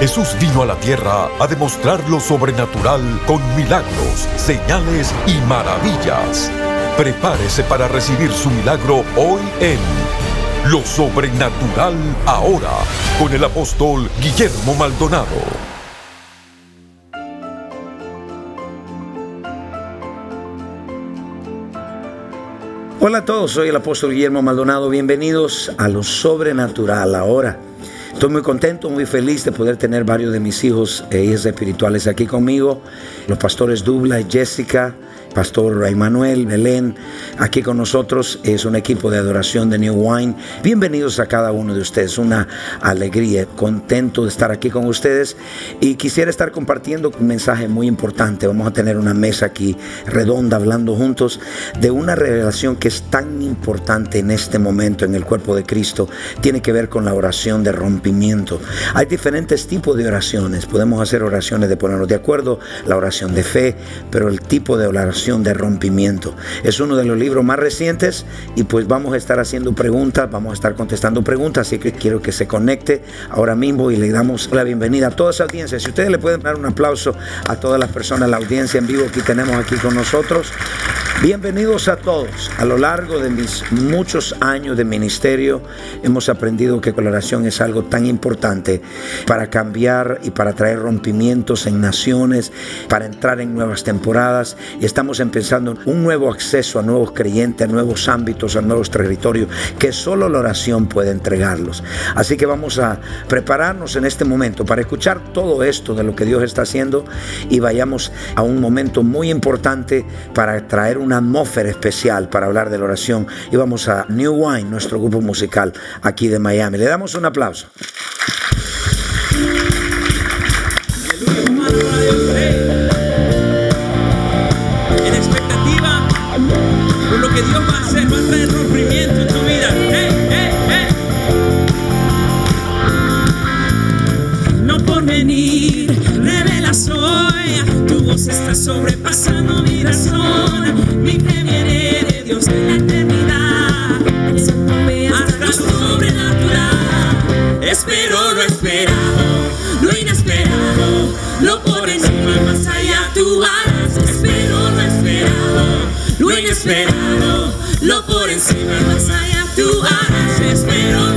Jesús vino a la tierra a demostrar lo sobrenatural con milagros, señales y maravillas. Prepárese para recibir su milagro hoy en Lo Sobrenatural Ahora con el apóstol Guillermo Maldonado. Hola a todos, soy el apóstol Guillermo Maldonado. Bienvenidos a Lo Sobrenatural Ahora. Estoy muy contento, muy feliz de poder tener varios de mis hijos e hijas espirituales aquí conmigo. Los pastores Dubla y Jessica, Pastor Emanuel, Belén, aquí con nosotros. Es un equipo de adoración de New Wine. Bienvenidos a cada uno de ustedes. Una alegría, contento de estar aquí con ustedes. Y quisiera estar compartiendo un mensaje muy importante. Vamos a tener una mesa aquí redonda hablando juntos de una revelación que es tan importante en este momento en el cuerpo de Cristo. Tiene que ver con la oración de rompimiento. Hay diferentes tipos de oraciones. Podemos hacer oraciones de ponernos de acuerdo, la oración de fe, pero el tipo de oración de rompimiento. Es uno de los libros más recientes y pues vamos a estar haciendo preguntas, vamos a estar contestando preguntas, así que quiero que se conecte ahora mismo y le damos la bienvenida a toda esa audiencia. Si ustedes le pueden dar un aplauso a todas las personas, la audiencia en vivo que tenemos aquí con nosotros. Bienvenidos a todos. A lo largo de mis muchos años de ministerio hemos aprendido que la oración es algo tan importante para cambiar y para traer rompimientos en naciones, para entrar en nuevas temporadas y estamos empezando un nuevo acceso a nuevos creyentes, a nuevos ámbitos, a nuevos territorios, que solo la oración puede entregarlos. Así que vamos a prepararnos en este momento para escuchar todo esto de lo que Dios está haciendo y vayamos a un momento muy importante para traer una atmósfera especial para hablar de la oración. Y vamos a New Wine, nuestro grupo musical aquí de Miami. Le damos un aplauso. Sobrepasando mi razón. Mi fe viene de Dios la eternidad. Hasta sobrenatural. Espero lo esperado, lo inesperado, lo por encima, más allá tú harás. Espero lo esperado, lo inesperado lo por encima, más allá tú harás, espero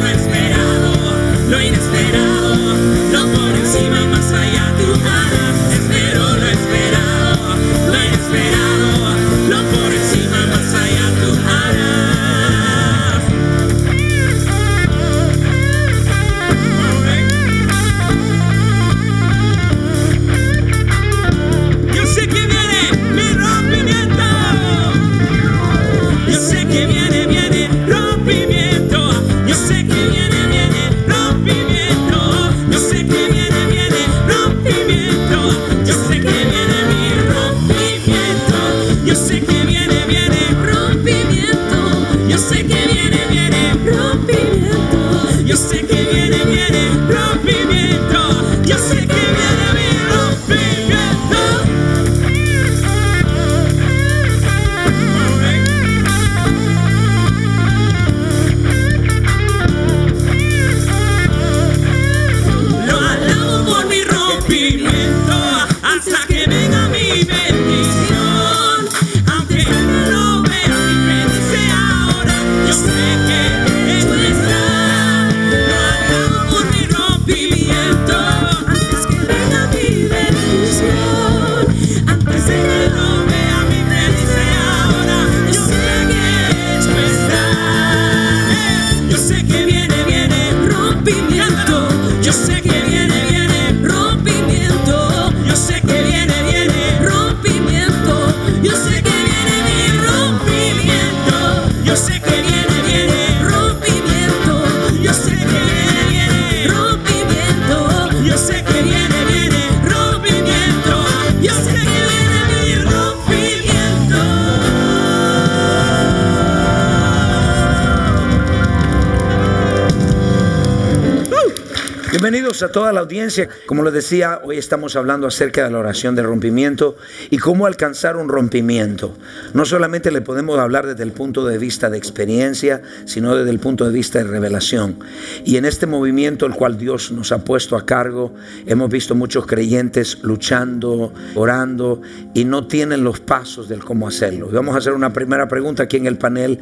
A toda la audiencia. Como les decía, hoy estamos hablando acerca de la oración de rompimiento y cómo alcanzar un rompimiento. No solamente le podemos hablar desde el punto de vista de experiencia, sino desde el punto de vista de revelación. Y en este movimiento el cual Dios nos ha puesto a cargo, hemos visto muchos creyentes luchando, orando y no tienen los pasos del cómo hacerlo. vamos a hacer una primera pregunta aquí en el panel.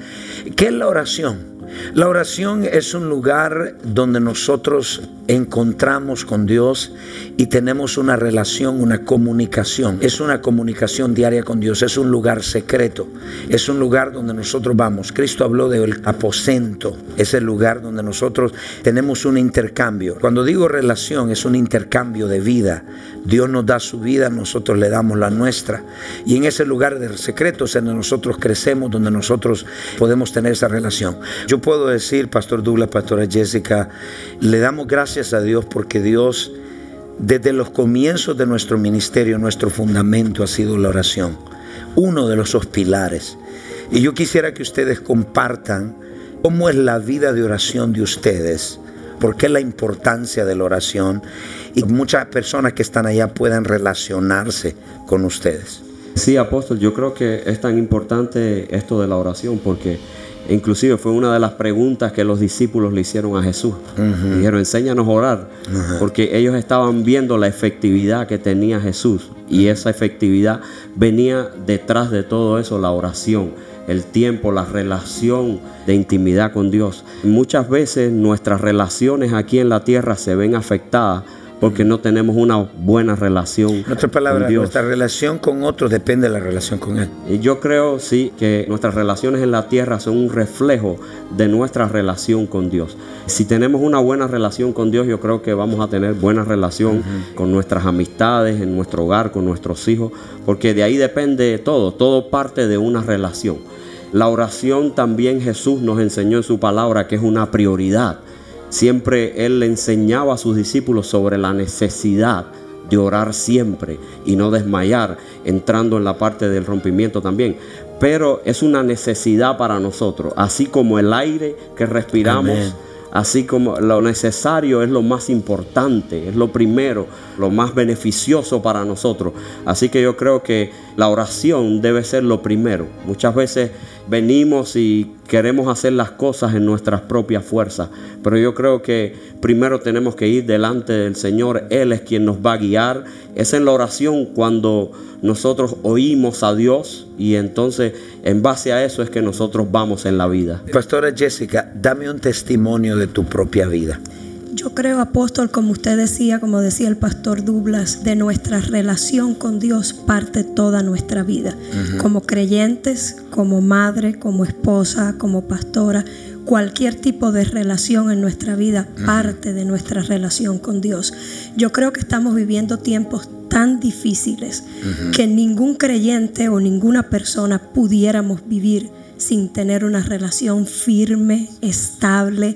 ¿Qué es la oración? La oración es un lugar donde nosotros encontramos con Dios y tenemos una relación, una comunicación. Es una comunicación diaria con Dios, es un lugar secreto, es un lugar donde nosotros vamos. Cristo habló del aposento, es el lugar donde nosotros tenemos un intercambio. Cuando digo relación, es un intercambio de vida. Dios nos da su vida, nosotros le damos la nuestra. Y en ese lugar de secreto es donde nosotros crecemos, donde nosotros podemos tener esa relación. Yo puedo decir, Pastor Douglas, Pastora Jessica, le damos gracias a Dios porque Dios, desde los comienzos de nuestro ministerio, nuestro fundamento ha sido la oración, uno de los pilares. Y yo quisiera que ustedes compartan cómo es la vida de oración de ustedes, por qué la importancia de la oración y muchas personas que están allá puedan relacionarse con ustedes. Sí, apóstol, yo creo que es tan importante esto de la oración porque Inclusive fue una de las preguntas que los discípulos le hicieron a Jesús. Dijeron, enséñanos a orar, porque ellos estaban viendo la efectividad que tenía Jesús y esa efectividad venía detrás de todo eso, la oración, el tiempo, la relación de intimidad con Dios. Muchas veces nuestras relaciones aquí en la tierra se ven afectadas porque no tenemos una buena relación. En otras palabras, nuestra relación con otros depende de la relación con Él. Y yo creo, sí, que nuestras relaciones en la tierra son un reflejo de nuestra relación con Dios. Si tenemos una buena relación con Dios, yo creo que vamos a tener buena relación con nuestras amistades, en nuestro hogar, con nuestros hijos, porque de ahí depende todo, todo parte de una relación. La oración también Jesús nos enseñó en su palabra que es una prioridad. Siempre Él le enseñaba a sus discípulos sobre la necesidad de orar siempre y no desmayar, entrando en la parte del rompimiento también. Pero es una necesidad para nosotros, así como el aire que respiramos. Así como lo necesario es lo más importante, es lo primero, lo más beneficioso para nosotros. Así que yo creo que la oración debe ser lo primero. Muchas veces venimos y queremos hacer las cosas en nuestras propias fuerzas, pero yo creo que primero tenemos que ir delante del Señor, Él es quien nos va a guiar. Es en la oración cuando nosotros oímos a Dios y entonces en base a eso es que nosotros vamos en la vida. Pastora Jessica, dame un testimonio de tu propia vida. Yo creo, apóstol, como usted decía, como decía el pastor Douglas, de nuestra relación con Dios parte toda nuestra vida. Como creyentes, como madre, como esposa, como pastora, cualquier tipo de relación en nuestra vida parte de nuestra relación con Dios. Yo creo que estamos viviendo tiempos tan difíciles que ningún creyente o ninguna persona pudiéramos vivir sin tener una relación firme, estable,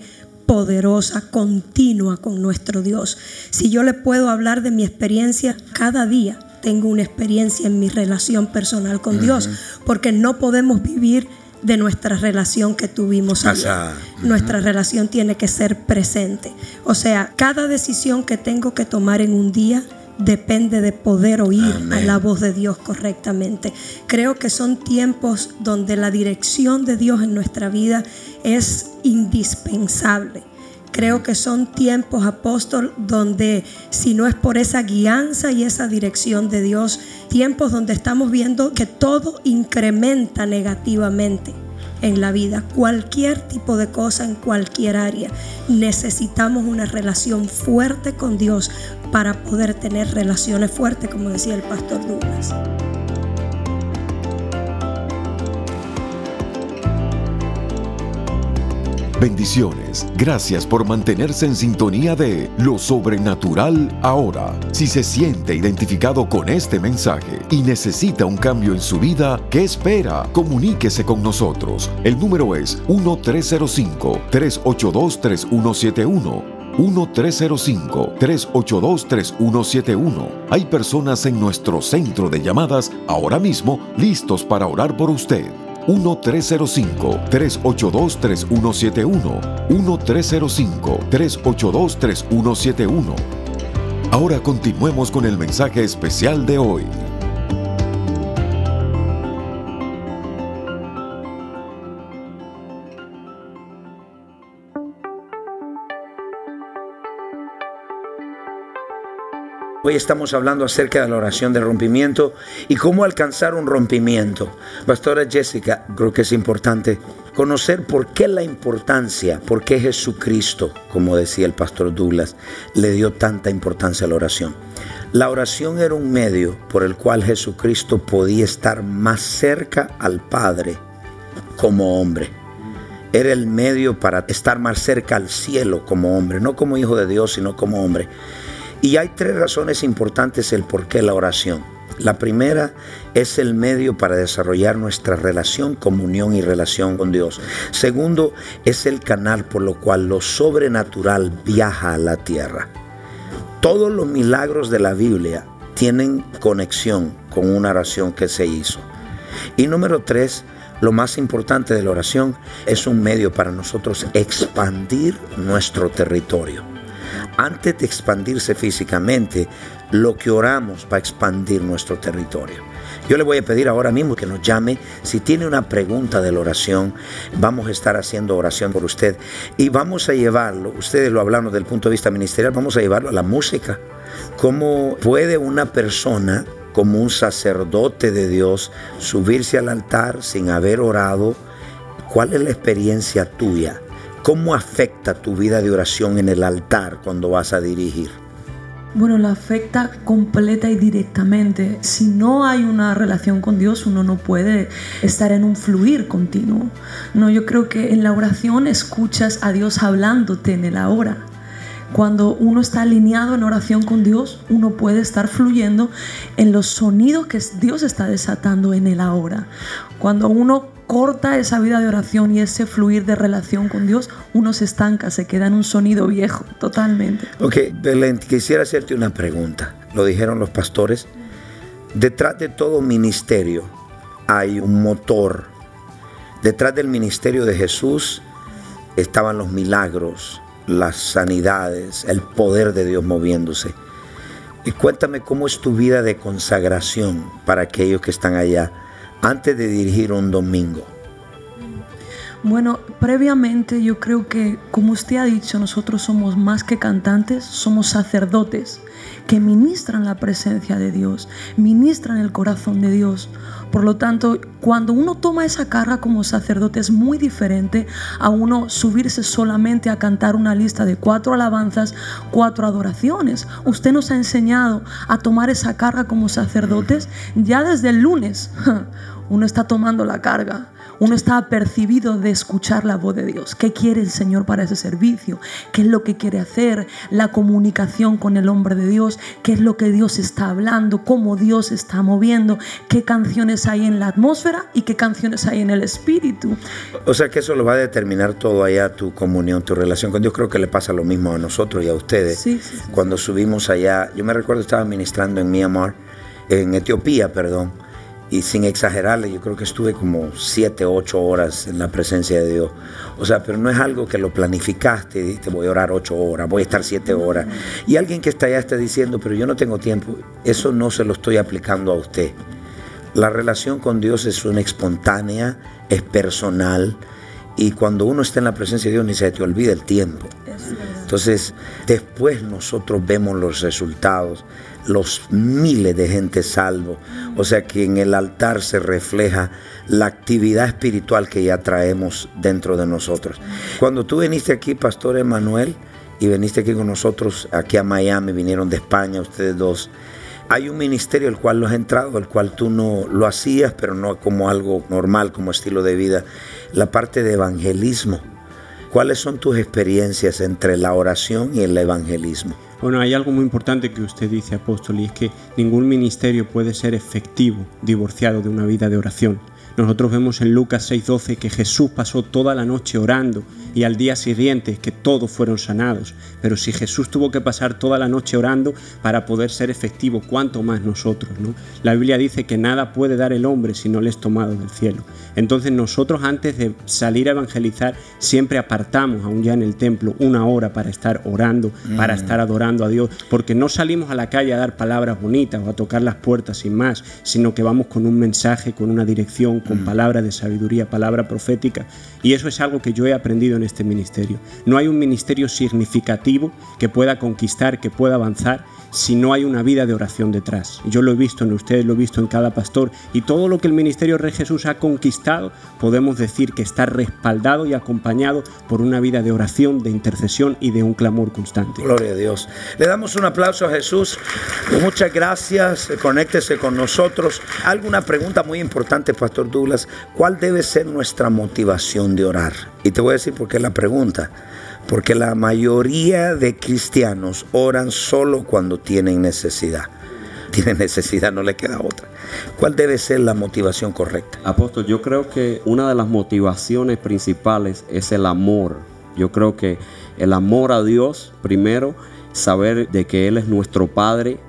poderosa, continua con nuestro Dios. Si yo le puedo hablar de mi experiencia, cada día tengo una experiencia en mi relación personal con Dios, porque no podemos vivir de nuestra relación que tuvimos allá. Nuestra relación tiene que ser presente. O sea, cada decisión que tengo que tomar en un día depende de poder oír a la voz de Dios correctamente. Creo que son tiempos donde la dirección de Dios en nuestra vida es indispensable. Creo que son tiempos, apóstol, donde si no es por esa guianza y esa dirección de Dios, tiempos donde estamos viendo que todo incrementa negativamente en la vida, cualquier tipo de cosa en cualquier área. Necesitamos una relación fuerte con Dios para poder tener relaciones fuertes, como decía el pastor Douglas. Bendiciones. Gracias por mantenerse en sintonía de Lo Sobrenatural ahora. Si se siente identificado con este mensaje y necesita un cambio en su vida, ¿qué espera? Comuníquese con nosotros. El número es 1-305-382-3171. 1-305-382-3171. Hay personas en nuestro centro de llamadas ahora mismo listos para orar por usted. 1-305-382-3171. 1-305-382-3171. Ahora continuemos con el mensaje especial de hoy. Hoy estamos hablando acerca de la oración de rompimiento y cómo alcanzar un rompimiento. Pastora Jessica, creo que es importante conocer por qué la importancia, por qué Jesucristo, como decía el pastor Douglas, le dio tanta importancia a la oración. La oración era un medio por el cual Jesucristo podía estar más cerca al Padre como hombre. Era el medio para estar más cerca al cielo como hombre, no como hijo de Dios, sino como hombre. Y hay tres razones importantes el por qué la oración. La primera es el medio para desarrollar nuestra relación, comunión y relación con Dios. Segundo, es el canal por lo cual lo sobrenatural viaja a la tierra. Todos los milagros de la Biblia tienen conexión con una oración que se hizo. Y número tres, lo más importante de la oración es un medio para nosotros expandir nuestro territorio antes de expandirse físicamente, lo que oramos va a expandir nuestro territorio. Yo le voy a pedir ahora mismo que nos llame. Si tiene una pregunta de la oración, vamos a estar haciendo oración por usted. Y vamos a llevarlo, ustedes lo hablaron desde el punto de vista ministerial, vamos a llevarlo a la música. ¿Cómo puede una persona, como un sacerdote de Dios, subirse al altar sin haber orado? ¿Cuál es la experiencia tuya? ¿Cómo afecta tu vida de oración en el altar cuando vas a dirigir? Bueno, la afecta completa y directamente. Si no hay una relación con Dios, uno no puede estar en un fluir continuo. No, yo creo que en la oración escuchas a Dios hablándote en el ahora. Cuando uno está alineado en oración con Dios, uno puede estar fluyendo en los sonidos que Dios está desatando en el ahora. Cuando uno corta esa vida de oración y ese fluir de relación con Dios, uno se estanca, se queda en un sonido viejo, totalmente. Ok, Belén, quisiera hacerte una pregunta. Lo dijeron los pastores. Detrás de todo ministerio hay un motor. Detrás del ministerio de Jesús estaban los milagros, las sanidades, el poder de Dios moviéndose. Y cuéntame cómo es tu vida de consagración para aquellos que están allá antes de dirigir un domingo? Bueno, previamente yo creo que, como usted ha dicho, nosotros somos más que cantantes, somos sacerdotes que ministran la presencia de Dios, ministran el corazón de Dios. Por lo tanto, cuando uno toma esa carga como sacerdote es muy diferente a uno subirse solamente a cantar una lista de cuatro alabanzas, cuatro adoraciones. Usted nos ha enseñado a tomar esa carga como sacerdotes ya desde el lunes. Uno está tomando la carga uno está apercibido de escuchar la voz de Dios. ¿Qué quiere el Señor para ese servicio? ¿Qué es lo que quiere hacer? La comunicación con el hombre de Dios. ¿Qué es lo que Dios está hablando? ¿Cómo Dios está moviendo? ¿Qué canciones hay en la atmósfera y qué canciones hay en el espíritu? O sea que eso lo va a determinar todo allá, tu comunión, tu relación con Dios. Creo que le pasa lo mismo a nosotros y a ustedes. Sí, sí, Cuando subimos allá, yo me recuerdo estaba ministrando en Myanmar, en Etiopía, perdón y sin exagerarle, yo creo que estuve como siete, ocho horas en la presencia de Dios. O sea, pero no es algo que lo planificaste y dijiste, voy a orar ocho horas, voy a estar siete horas. Y alguien que está allá está diciendo, pero yo no tengo tiempo, eso no se lo estoy aplicando a usted. La relación con Dios es una espontánea, es personal, y cuando uno está en la presencia de Dios ni se te olvida el tiempo. Entonces, después nosotros vemos los resultados los miles de gente salvo. O sea que en el altar se refleja la actividad espiritual que ya traemos dentro de nosotros. Cuando tú viniste aquí, Pastor Emanuel, y viniste aquí con nosotros, aquí a Miami, vinieron de España, ustedes dos. Hay un ministerio el cual lo has entrado, el cual tú no lo hacías, pero no como algo normal, como estilo de vida. La parte de evangelismo. ¿Cuáles son tus experiencias entre la oración y el evangelismo? Bueno, hay algo muy importante que usted dice, apóstol, y es que ningún ministerio puede ser efectivo divorciado de una vida de oración. Nosotros vemos en Lucas 6:12 que Jesús pasó toda la noche orando y al día siguiente que todos fueron sanados. Pero si Jesús tuvo que pasar toda la noche orando para poder ser efectivo, ¿cuánto más nosotros? ¿no? La Biblia dice que nada puede dar el hombre si no le es tomado del cielo. Entonces nosotros antes de salir a evangelizar siempre apartamos, aún ya en el templo, una hora para estar orando, para estar adorando a Dios, porque no salimos a la calle a dar palabras bonitas o a tocar las puertas sin más, sino que vamos con un mensaje, con una dirección, con palabra de sabiduría, palabra profética. Y eso es algo que yo he aprendido en este ministerio. No hay un ministerio significativo que pueda conquistar, que pueda avanzar, si no hay una vida de oración detrás. Yo lo he visto en ustedes, lo he visto en cada pastor y todo lo que el ministerio de Jesús ha conquistado, podemos decir que está respaldado y acompañado por una vida de oración, de intercesión y de un clamor constante. Gloria a Dios. Le damos un aplauso a Jesús. Muchas gracias. Conéctese con nosotros. Alguna pregunta muy importante, Douglas. ¿Cuál debe ser nuestra motivación de orar? Y te voy a decir por qué la pregunta. Porque la mayoría de cristianos oran solo cuando tienen necesidad. Tienen necesidad, no le queda otra. ¿Cuál debe ser la motivación correcta? Apóstol, yo creo que una de las motivaciones principales es el amor. Yo creo que el amor a Dios, primero, saber de que Él es nuestro Padre,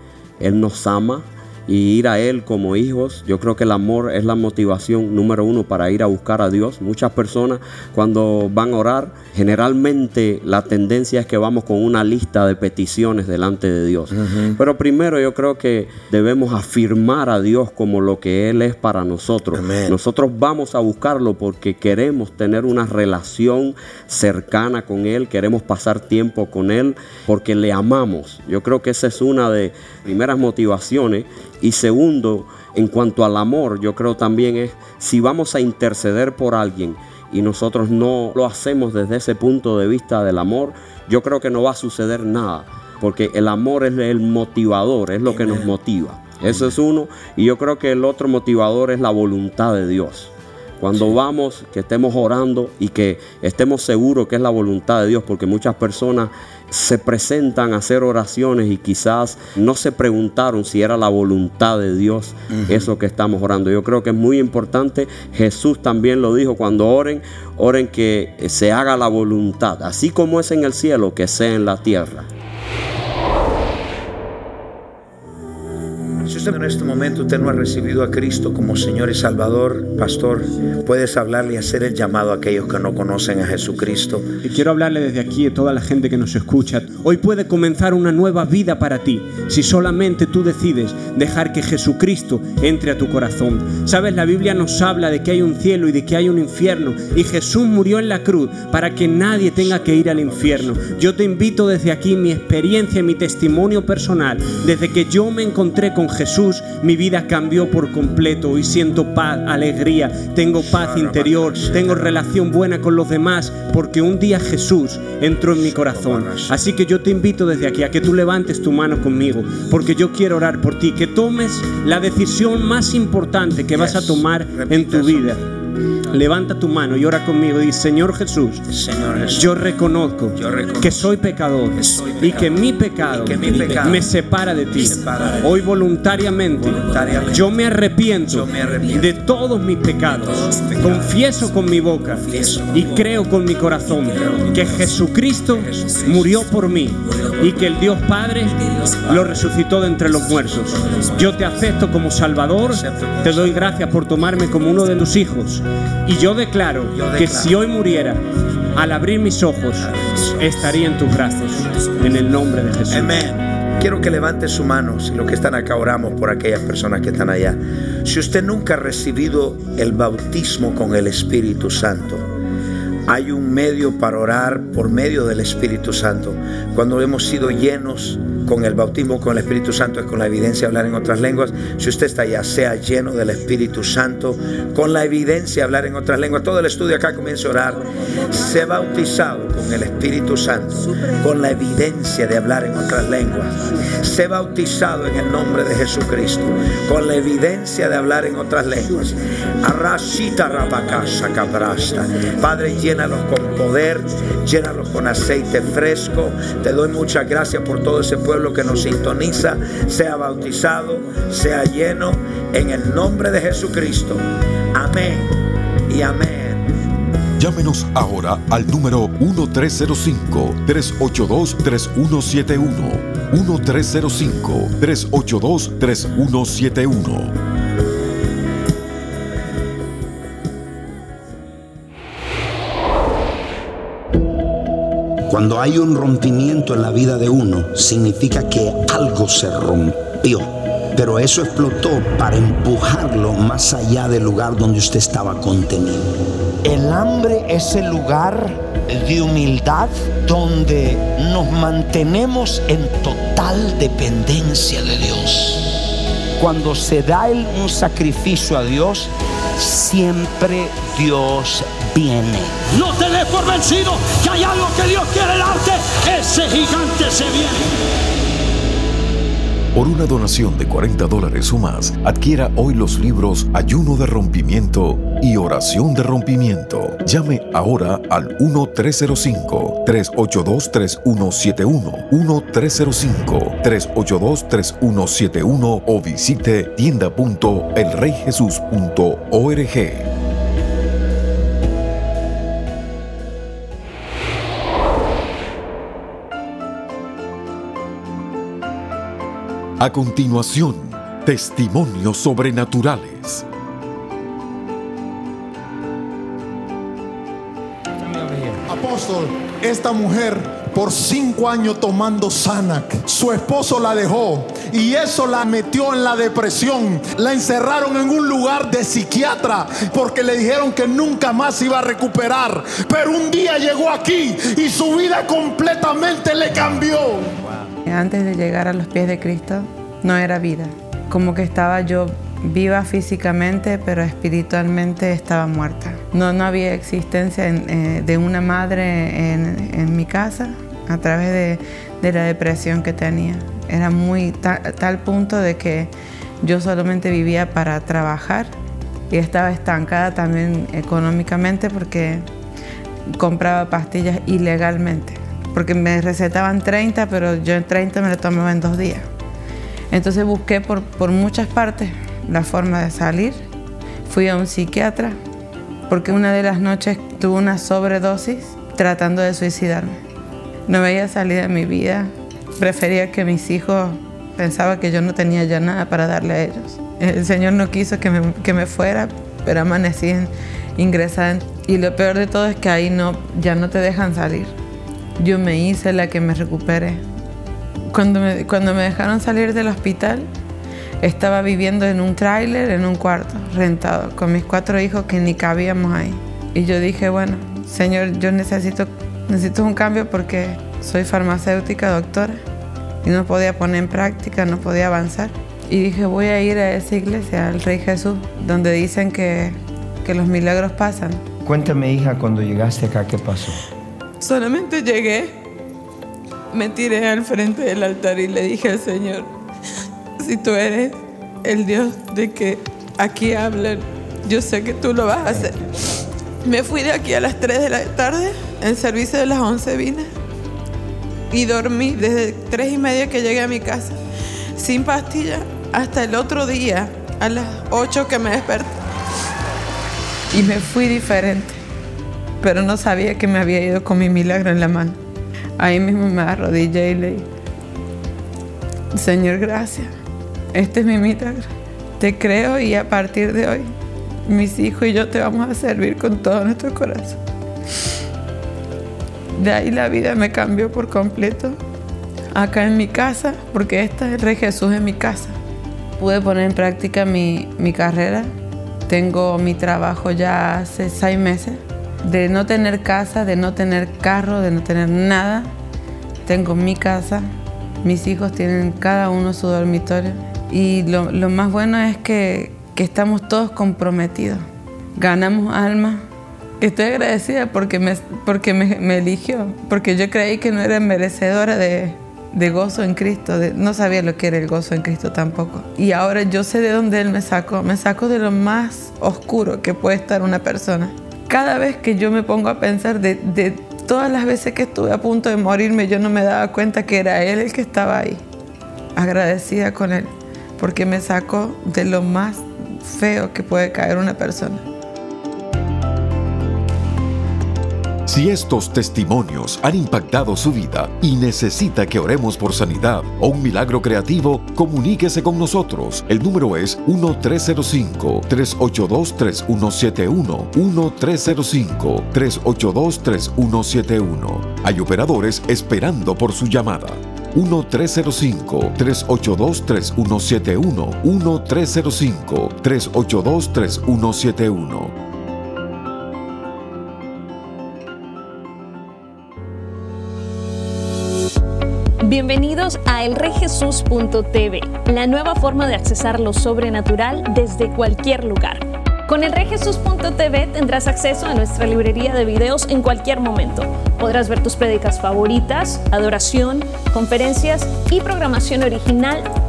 Él nos ama y ir a Él como hijos. Yo creo que el amor es la motivación número uno para ir a buscar a Dios. Muchas personas cuando van a orar, generalmente la tendencia es que vamos con una lista de peticiones delante de Dios. Pero primero yo creo que debemos afirmar a Dios como lo que Él es para nosotros. Amén. Nosotros vamos a buscarlo porque queremos tener una relación cercana con Él, queremos pasar tiempo con Él porque le amamos. Yo creo que esa es una de primeras motivaciones. Y segundo, en cuanto al amor, yo creo también es si vamos a interceder por alguien y nosotros no lo hacemos desde ese punto de vista del amor, yo creo que no va a suceder nada, porque el amor es el motivador, es lo que nos motiva. Eso es uno, y yo creo que el otro motivador es la voluntad de Dios. Cuando vamos, que estemos orando y que estemos seguros que es la voluntad de Dios, porque muchas personas se presentan a hacer oraciones y quizás no se preguntaron si era la voluntad de Dios eso que estamos orando. Yo creo que es muy importante, Jesús también lo dijo, cuando oren, oren que se haga la voluntad, así como es en el cielo, que sea en la tierra. En este momento usted no ha recibido a Cristo como Señor y Salvador, pastor, puedes hablarle y hacer el llamado a aquellos que no conocen a Jesucristo. Y quiero hablarle desde aquí a toda la gente que nos escucha. Hoy puede comenzar una nueva vida para ti si solamente tú decides dejar que Jesucristo entre a tu corazón. Sabes, la Biblia nos habla de que hay un cielo y de que hay un infierno y Jesús murió en la cruz para que nadie tenga que ir al infierno. Yo te invito desde aquí mi experiencia y mi testimonio personal. Desde que yo me encontré con Jesús, mi vida cambió por completo y siento paz, alegría, tengo paz interior, tengo relación buena con los demás porque un día Jesús entró en mi corazón. Así que yo te invito desde aquí a que tú levantes tu mano conmigo porque yo quiero orar por ti, que tomes la decisión más importante que vas a tomar en tu vida. Levanta tu mano y ora conmigo dice, Señor Jesús, Señor Jesús, yo reconozco, Yo reconozco que soy pecador, que soy y que mi pecado, y que mi pecado me separa de ti. separa de ti. Hoy voluntariamente, Voluntariamente, yo me arrepiento, yo me arrepiento de todos mis pecados. todos mis pecados. Confieso con mi boca Confieso y creo con mi corazón que Jesucristo murió por mí y que el Dios Padre lo resucitó de entre los muertos. Yo te acepto como Salvador, te doy gracias por tomarme como uno de tus hijos y yo declaro Yo que si hoy muriera, al abrir mis ojos, estaría en tus brazos, en el nombre de Jesús. Amén. Quiero que levante su mano, si los que están acá oramos por aquellas personas que están allá. Si usted nunca ha recibido el bautismo con el Espíritu Santo, hay un medio para orar por medio del Espíritu Santo. Cuando hemos sido llenos con el bautismo con el Espíritu Santo es con la evidencia de hablar en otras lenguas. Si usted está allá, sea lleno del Espíritu Santo, con la evidencia de hablar en otras lenguas. Todo el estudio acá comienza a orar. Sé bautizado con el Espíritu Santo, con la evidencia de hablar en otras lenguas. Sé bautizado en el nombre de Jesucristo, con la evidencia de hablar en otras lenguas. Arrashita rabakasha kabrasta. Padre, llénalos con poder, llénalos con aceite fresco. Te doy muchas gracias por todo ese pueblo que nos sintoniza, sea bautizado, sea lleno, en el nombre de Jesucristo. Amén y amén. Llámenos ahora al número 1305-382-3171. 1305-382-3171. Cuando hay un rompimiento en la vida de uno, significa que algo se rompió. Pero eso explotó para empujarlo más allá del lugar donde usted estaba contenido. El hambre es el lugar de humildad donde nos mantenemos en total dependencia de Dios. Cuando se da un sacrificio a Dios, siempre Dios viene. No te des por vencido, que hay algo que Dios quiere darte. Ese gigante se viene. Por una donación de 40 dólares o más, adquiera hoy los libros Ayuno de Rompimiento y Oración de Rompimiento. Llame ahora al 1-305-382-3171, 1-305-382-3171 o visite tienda.elreyjesus.org. A continuación, testimonios sobrenaturales. Apóstol, esta mujer por cinco años tomando Sanac, su esposo la dejó y eso la metió en la depresión. La encerraron en un lugar de psiquiatra porque le dijeron que nunca más iba a recuperar. Pero un día llegó aquí y su vida completamente le cambió. Antes de llegar a los pies de Cristo, no era vida. Como que estaba yo viva físicamente, pero espiritualmente estaba muerta. No, no había existencia en- eh, de una madre en, en mi casa a través de, de la depresión que tenía. Era muy ta- tal punto de que yo solamente vivía para trabajar y estaba estancada también económicamente porque compraba pastillas ilegalmente. Porque me recetaban 30, pero yo en 30 me lo tomaba en dos días. Entonces busqué por, por muchas partes la forma de salir. Fui a un psiquiatra porque una de las noches tuve una sobredosis tratando de suicidarme. No veía salida en mi vida. Prefería que mis hijos pensaba que yo no tenía ya nada para darle a ellos. El Señor no quiso que me, que me fuera, pero amanecí en- ingresada. Y lo peor de todo es que ahí no, ya no te dejan salir. Yo me hice la que me recuperé. Cuando cuando me dejaron salir del hospital, estaba viviendo en un tráiler, en un cuarto, rentado, con mis cuatro hijos que ni cabíamos ahí. Y yo dije, bueno, Señor, yo necesito, necesito un cambio porque soy farmacéutica, doctora, y no podía poner en práctica, no podía avanzar. Y dije, voy a ir a esa iglesia, al Rey Jesús, donde dicen que, que los milagros pasan. Cuéntame, hija, cuando llegaste acá, ¿qué pasó? Solamente llegué, me tiré al frente del altar y le dije al Señor, si tú eres el Dios de que aquí hablan, yo sé que tú lo vas a hacer. Me fui de aquí a las 3 de la tarde, el servicio de las 11 vine y dormí desde 3 y media que llegué a mi casa, sin pastilla, hasta el otro día, a las 8 que me desperté. Y me fui diferente pero no sabía que me había ido con mi milagro en la mano. Ahí mismo me arrodillé y le dije, Señor, gracias. Este es mi milagro. Te creo y a partir de hoy, mis hijos y yo te vamos a servir con todo nuestro corazón. De ahí la vida me cambió por completo. Acá en mi casa, porque esta es el Rey Jesús en mi casa. Pude poner en práctica mi, mi carrera. Tengo mi trabajo ya hace seis meses de no tener casa, de no tener carro, de no tener nada. Tengo mi casa, mis hijos tienen cada uno su dormitorio y lo, lo más bueno es que, que estamos todos comprometidos. Ganamos alma. Estoy agradecida porque, me, porque me, me eligió, porque yo creí que no era merecedora de, de gozo en Cristo, de- no sabía lo que era el gozo en Cristo tampoco. Y ahora yo sé de dónde Él me sacó, me sacó de lo más oscuro que puede estar una persona cada vez que yo me pongo a pensar de, de todas las veces que estuve a punto de morirme, yo no me daba cuenta que era Él el que estaba ahí. Agradecida con Él, porque me sacó de lo más feo que puede caer una persona. Si estos testimonios han impactado su vida y necesita que oremos por sanidad o un milagro creativo, comuníquese con nosotros. El número es 1-305-382-3171. 1-305-382-3171. Hay operadores esperando por su llamada. 1-305-382-3171. 1-305-382-3171. Bienvenidos a elreyjesus.tv, la nueva forma de accesar lo sobrenatural desde cualquier lugar. Con elreyjesus.tv tendrás acceso a nuestra librería de videos en cualquier momento. Podrás ver tus prédicas favoritas, adoración, conferencias y programación original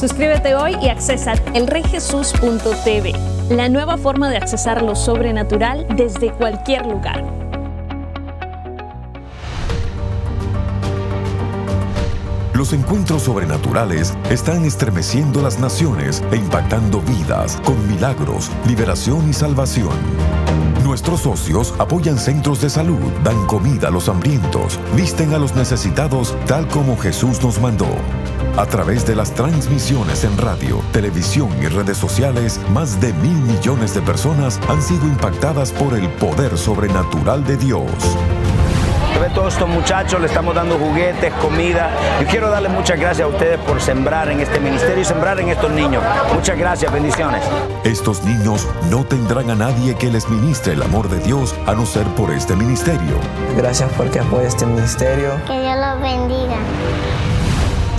Suscríbete hoy y accesa elreyjesus.tv, la nueva forma de accesar lo sobrenatural desde cualquier lugar. Los encuentros sobrenaturales están estremeciendo las naciones e impactando vidas con milagros, liberación y salvación. Nuestros socios apoyan centros de salud, dan comida a los hambrientos, visten a los necesitados tal como Jesús nos mandó. A través de las transmisiones en radio, televisión y redes sociales, más de mil millones de personas han sido impactadas por el poder sobrenatural de Dios. Ve todos estos muchachos, le estamos dando juguetes, comida. Yo quiero darle muchas gracias a ustedes por sembrar en este ministerio y sembrar en estos niños. Muchas gracias, bendiciones. Estos niños no tendrán a nadie que les ministre el amor de Dios a no ser por este ministerio. Gracias porque apoya este ministerio. Que Dios los bendiga.